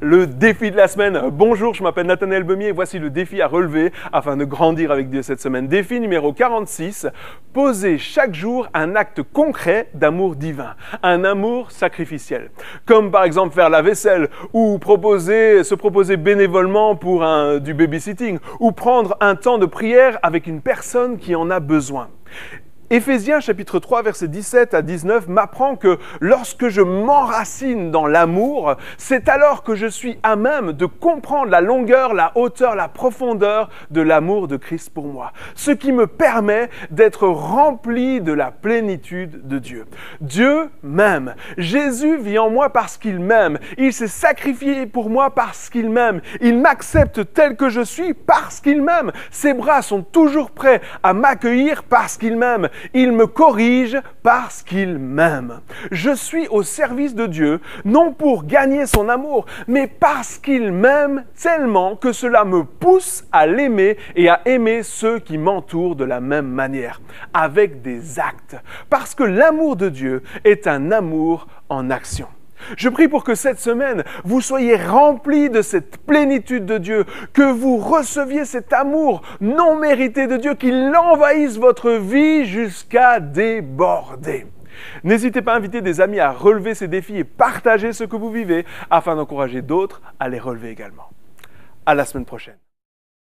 Le défi de la semaine. Bonjour, je m'appelle Nathanaël Bemier et voici le défi à relever afin de grandir avec Dieu cette semaine. Défi numéro 46. Poser chaque jour un acte concret d'amour divin, un amour sacrificiel. Comme par exemple faire la vaisselle ou proposer, se proposer bénévolement pour du babysitting ou prendre un temps de prière avec une personne qui en a besoin. Éphésiens chapitre 3 verset 17 à 19 m'apprend que lorsque je m'enracine dans l'amour, c'est alors que je suis à même de comprendre la longueur, la hauteur, la profondeur de l'amour de Christ pour moi. Ce qui me permet d'être rempli de la plénitude de Dieu. Dieu m'aime. Jésus vit en moi parce qu'il m'aime. Il s'est sacrifié pour moi parce qu'il m'aime. Il m'accepte tel que je suis parce qu'il m'aime. Ses bras sont toujours prêts à m'accueillir parce qu'il m'aime. Il me corrige parce qu'il m'aime. Je suis au service de Dieu, non pour gagner son amour, mais parce qu'il m'aime tellement que cela me pousse à l'aimer et à aimer ceux qui m'entourent de la même manière, avec des actes. Parce que l'amour de Dieu est un amour en action. Je prie pour que cette semaine, vous soyez remplis de cette plénitude de Dieu, que vous receviez cet amour non mérité de Dieu, qu'il envahisse votre vie jusqu'à déborder. N'hésitez pas à inviter des amis à relever ces défis et partager ce que vous vivez afin d'encourager d'autres à les relever également. À la semaine prochaine.